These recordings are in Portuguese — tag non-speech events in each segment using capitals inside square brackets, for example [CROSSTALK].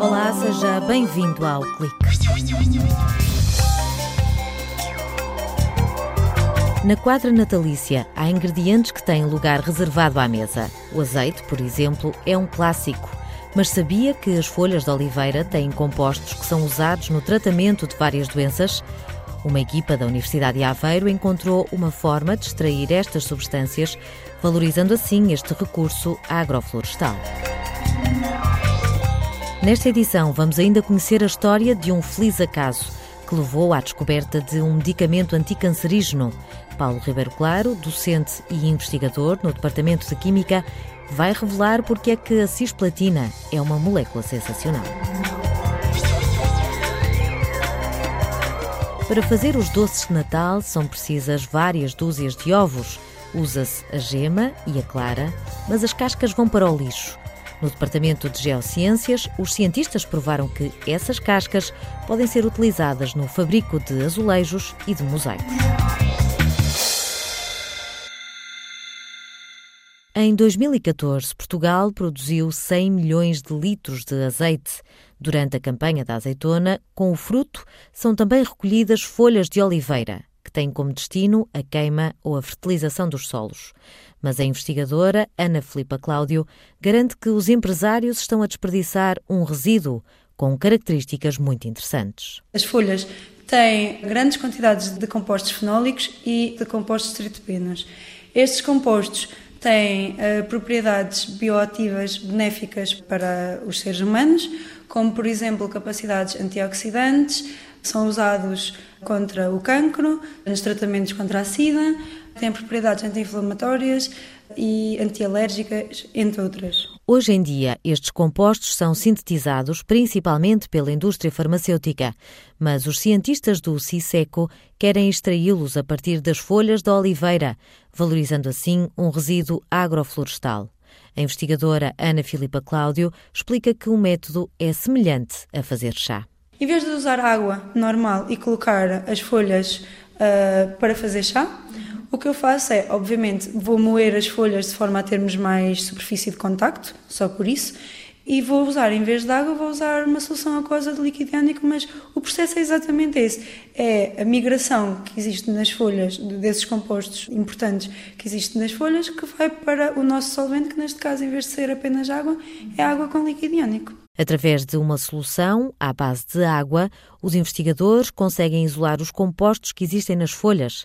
Olá, seja bem-vindo ao Clique. Na quadra natalícia, há ingredientes que têm lugar reservado à mesa. O azeite, por exemplo, é um clássico. Mas sabia que as folhas de oliveira têm compostos que são usados no tratamento de várias doenças? Uma equipa da Universidade de Aveiro encontrou uma forma de extrair estas substâncias, valorizando assim este recurso agroflorestal. Nesta edição, vamos ainda conhecer a história de um feliz acaso que levou à descoberta de um medicamento anticancerígeno. Paulo Ribeiro Claro, docente e investigador no Departamento de Química, vai revelar porque é que a cisplatina é uma molécula sensacional. Para fazer os doces de Natal são precisas várias dúzias de ovos. Usa-se a gema e a clara, mas as cascas vão para o lixo. No Departamento de Geociências, os cientistas provaram que essas cascas podem ser utilizadas no fabrico de azulejos e de mosaicos. Em 2014, Portugal produziu 100 milhões de litros de azeite. Durante a campanha da azeitona, com o fruto, são também recolhidas folhas de oliveira, que têm como destino a queima ou a fertilização dos solos. Mas a investigadora Ana Filipa Cláudio garante que os empresários estão a desperdiçar um resíduo com características muito interessantes. As folhas têm grandes quantidades de compostos fenólicos e de compostos triterpenos. Estes compostos têm uh, propriedades bioativas benéficas para os seres humanos, como por exemplo capacidades antioxidantes, são usados contra o cancro, nos tratamentos contra a SIDA, têm propriedades anti-inflamatórias e antialérgicas, entre outras. Hoje em dia, estes compostos são sintetizados principalmente pela indústria farmacêutica, mas os cientistas do CISECO querem extraí-los a partir das folhas da oliveira, valorizando assim um resíduo agroflorestal. A investigadora Ana Filipa Cláudio explica que o método é semelhante a fazer chá. Em vez de usar água normal e colocar as folhas uh, para fazer chá, o que eu faço é, obviamente, vou moer as folhas de forma a termos mais superfície de contacto, só por isso, e vou usar, em vez de água, vou usar uma solução aquosa de líquido iónico, mas o processo é exatamente esse. É a migração que existe nas folhas, desses compostos importantes que existe nas folhas, que vai para o nosso solvente, que neste caso, em vez de ser apenas água, é água com líquido iónico. Através de uma solução à base de água, os investigadores conseguem isolar os compostos que existem nas folhas.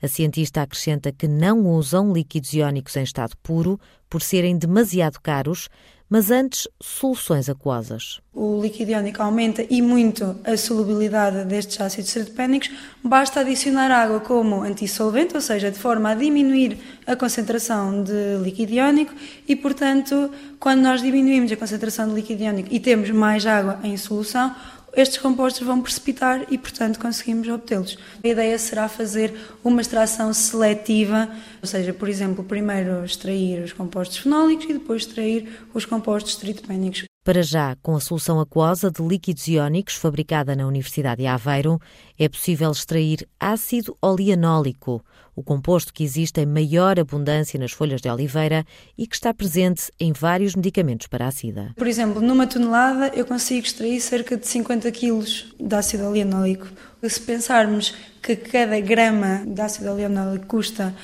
A cientista acrescenta que não usam líquidos iónicos em estado puro por serem demasiado caros, mas antes soluções aquosas. O líquido iónico aumenta e muito a solubilidade destes ácidos terpénicos, basta adicionar água como antissolvente, ou seja, de forma a diminuir a concentração de líquido iónico e, portanto, quando nós diminuímos a concentração de líquido iónico e temos mais água em solução, estes compostos vão precipitar e, portanto, conseguimos obtê-los. A ideia será fazer uma extração seletiva, ou seja, por exemplo, primeiro extrair os compostos fenólicos e depois extrair os compostos tritopénicos. Para já, com a solução aquosa de líquidos iónicos fabricada na Universidade de Aveiro, é possível extrair ácido oleanólico, o composto que existe em maior abundância nas folhas de oliveira e que está presente em vários medicamentos para a SIDA. Por exemplo, numa tonelada eu consigo extrair cerca de 50 kg de ácido oleanólico. Se pensarmos que cada grama de ácido oleanólico custa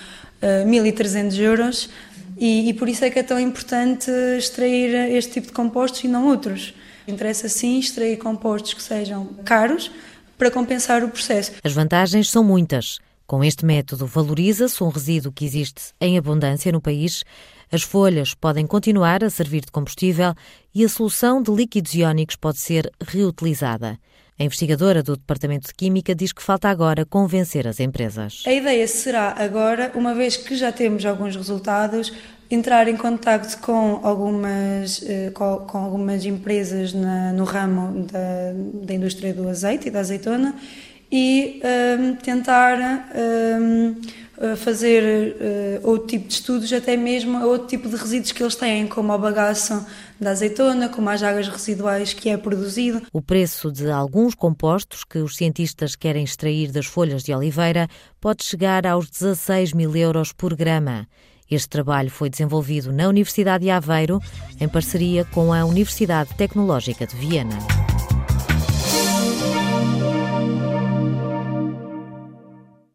uh, eh, 1.300 euros, e, e, por isso é que é tão importante extrair este tipo de compostos e não outros. Interessa sim extrair compostos que sejam caros para compensar o processo. As vantagens são muitas. Com este método, valoriza-se um resíduo que existe em abundância no país, as folhas podem continuar a servir de combustível e a solução de líquidos iónicos pode ser reutilizada. A investigadora do Departamento de Química diz que falta agora convencer as empresas. A ideia será agora, uma vez que já temos alguns resultados, entrar em contato com algumas, eh, com, algumas empresas na, no ramo da, da indústria do azeite e da azeitona e um, ehm, tentar um, fazer uh, outro tipo de estudos, até mesmo outro tipo de resíduos que eles têm, como a bagaço da azeitona, como as águas residuais que é produzido. O preço de alguns compostos que os cientistas querem extrair das folhas de oliveira pode chegar aos 16 mil euros por grama. Este trabalho foi desenvolvido na Universidade de Aveiro, em parceria com a Universidade Tecnológica de Viena.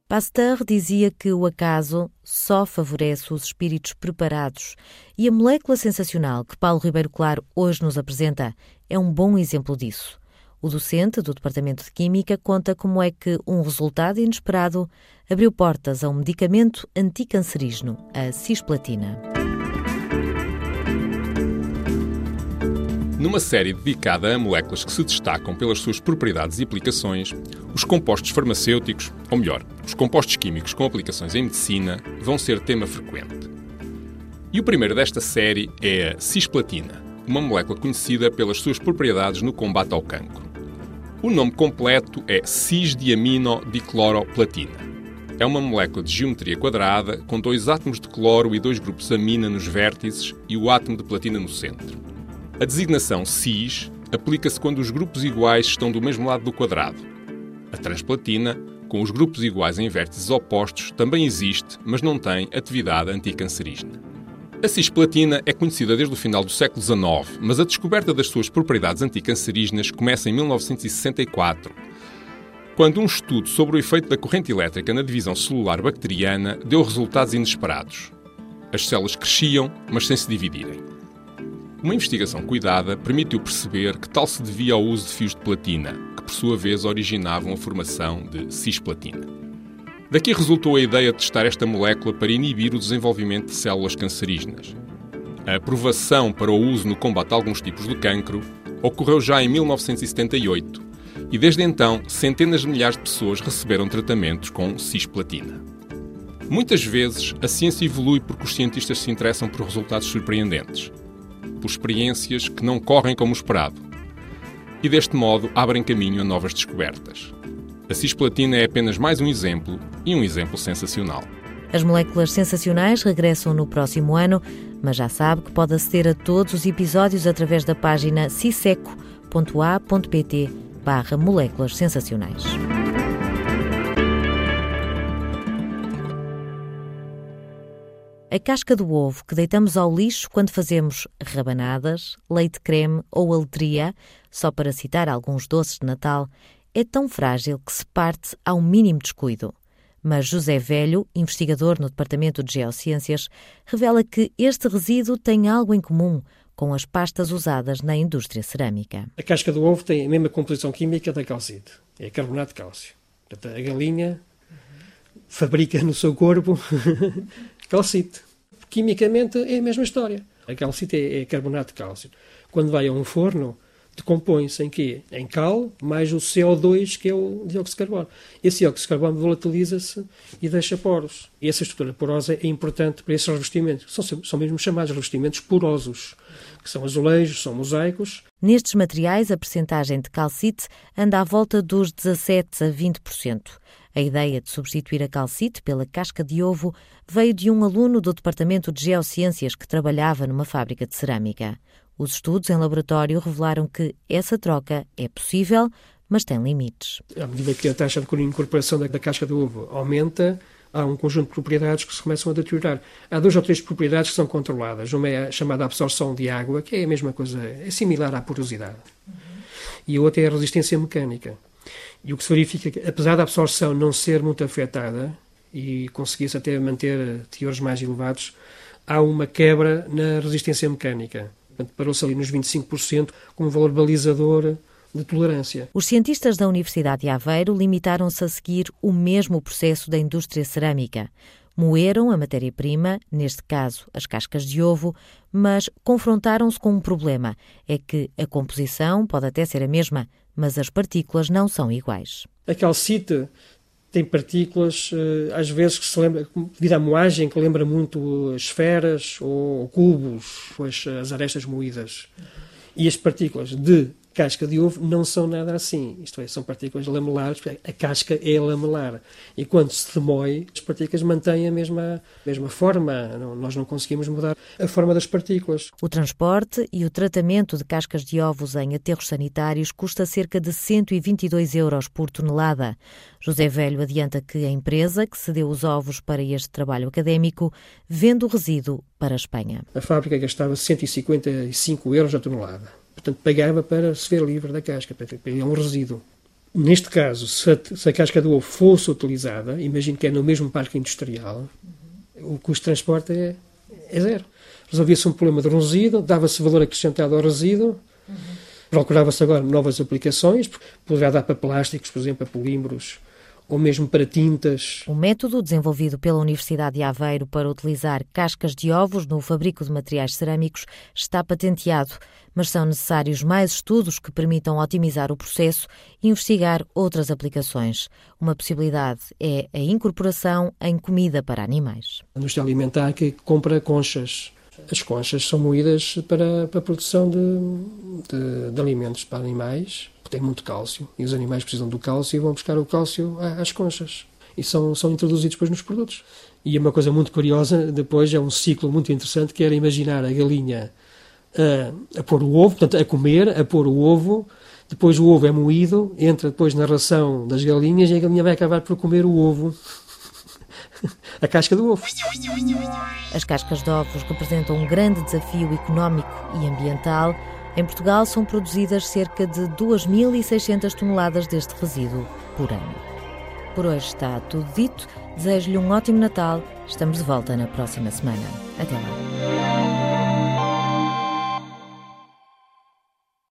Pasteur dizia que o acaso só favorece os espíritos preparados e a molécula sensacional que Paulo Ribeiro Claro hoje nos apresenta é um bom exemplo disso. O docente do Departamento de Química conta como é que um resultado inesperado abriu portas a um medicamento anticancerígeno, a cisplatina. Numa série dedicada a moléculas que se destacam pelas suas propriedades e aplicações, os compostos farmacêuticos, ou melhor, os compostos químicos com aplicações em medicina, vão ser tema frequente. E o primeiro desta série é a cisplatina, uma molécula conhecida pelas suas propriedades no combate ao cancro. O nome completo é cis-diamino-dicloroplatina. É uma molécula de geometria quadrada com dois átomos de cloro e dois grupos amina nos vértices e o átomo de platina no centro. A designação cis aplica-se quando os grupos iguais estão do mesmo lado do quadrado. A transplatina, com os grupos iguais em vértices opostos, também existe, mas não tem atividade anticancerígena. A cisplatina é conhecida desde o final do século XIX, mas a descoberta das suas propriedades anticancerígenas começa em 1964, quando um estudo sobre o efeito da corrente elétrica na divisão celular bacteriana deu resultados inesperados. As células cresciam, mas sem se dividirem. Uma investigação cuidada permitiu perceber que tal se devia ao uso de fios de platina, que por sua vez originavam a formação de cisplatina. Daqui resultou a ideia de testar esta molécula para inibir o desenvolvimento de células cancerígenas. A aprovação para o uso no combate a alguns tipos de cancro ocorreu já em 1978 e desde então centenas de milhares de pessoas receberam tratamentos com cisplatina. Muitas vezes a ciência evolui porque os cientistas se interessam por resultados surpreendentes por experiências que não correm como esperado. E deste modo abrem caminho a novas descobertas. A cisplatina é apenas mais um exemplo e um exemplo sensacional. As moléculas sensacionais regressam no próximo ano, mas já sabe que pode aceder a todos os episódios através da página ciseco.a.pt barra moléculas sensacionais. A casca do ovo que deitamos ao lixo quando fazemos rabanadas, leite creme ou aletria, só para citar alguns doces de Natal, é tão frágil que se parte ao mínimo descuido. Mas José Velho, investigador no Departamento de Geociências, revela que este resíduo tem algo em comum com as pastas usadas na indústria cerâmica. A casca do ovo tem a mesma composição química da calcite, é carbonato de cálcio. Portanto, a galinha fabrica no seu corpo [LAUGHS] calcite. Quimicamente é a mesma história. A calcite é, é carbonato de cálcio. Quando vai a um forno, decompõe-se em quê? Em cal, mais o CO2, que é o dióxido de carbono. Esse dióxido de carbono volatiliza-se e deixa poros. E essa estrutura porosa é importante para esses revestimentos. São, são mesmo chamados revestimentos porosos, que são azulejos, são mosaicos. Nestes materiais, a percentagem de calcite anda à volta dos 17 a 20%. A ideia de substituir a calcite pela casca de ovo veio de um aluno do Departamento de Geociências que trabalhava numa fábrica de cerâmica. Os estudos em laboratório revelaram que essa troca é possível, mas tem limites. À medida que a taxa de incorporação da casca de ovo aumenta, há um conjunto de propriedades que se começam a deteriorar. Há duas ou três propriedades que são controladas. Uma é a chamada absorção de água, que é a mesma coisa, é similar à porosidade. E a outra é a resistência mecânica. E o que se verifica é que, apesar da absorção não ser muito afetada e conseguir-se até manter teores mais elevados, há uma quebra na resistência mecânica. Parou-se ali nos 25% como valor balizador de tolerância. Os cientistas da Universidade de Aveiro limitaram-se a seguir o mesmo processo da indústria cerâmica. Moeram a matéria-prima, neste caso as cascas de ovo, mas confrontaram-se com um problema: é que a composição pode até ser a mesma, mas as partículas não são iguais. A calcite tem partículas, eh, às vezes, que se lembra, devido à moagem, que lembra muito esferas ou cubos, as, as arestas moídas. E as partículas de casca de ovo não são nada assim. Isto é, são partículas lamelares, a casca é lamelar. E quando se demói, as partículas mantêm a mesma, mesma forma. Não, nós não conseguimos mudar a forma das partículas. O transporte e o tratamento de cascas de ovos em aterros sanitários custa cerca de 122 euros por tonelada. José Velho adianta que a empresa que cedeu os ovos para este trabalho académico vende o resíduo para a Espanha. A fábrica gastava 155 euros a tonelada. Portanto, pagava para se ver livre da casca, é um resíduo. Neste caso, se a, se a, casca do ovo fosse utilizada, imagino que é no mesmo parque industrial, o custo de transporte é, é zero. Resolvia-se um problema de resíduo, dava-se valor acrescentado ao resíduo, uhum. procurava-se agora novas aplicações, poderá dar para plásticos, por exemplo, para polímeros, ou mesmo para tintas. O método desenvolvido pela Universidade de Aveiro para utilizar cascas de ovos no fabrico de materiais cerâmicos está patenteado, mas são necessários mais estudos que permitam otimizar o processo e investigar outras aplicações. Uma possibilidade é a incorporação em comida para animais. A indústria alimentar que compra conchas as conchas são moídas para, para a produção de, de, de alimentos para animais tem muito cálcio e os animais precisam do cálcio e vão buscar o cálcio às conchas e são, são introduzidos depois nos produtos. E é uma coisa muito curiosa, depois é um ciclo muito interessante que era imaginar a galinha a, a pôr o ovo, portanto, a comer, a pôr o ovo, depois o ovo é moído, entra depois na ração das galinhas e a galinha vai acabar por comer o ovo. [LAUGHS] a casca do ovo. As cascas de ovos representam um grande desafio económico e ambiental em Portugal são produzidas cerca de 2.600 toneladas deste resíduo por ano. Por hoje está tudo dito. Desejo-lhe um ótimo Natal. Estamos de volta na próxima semana. Até lá.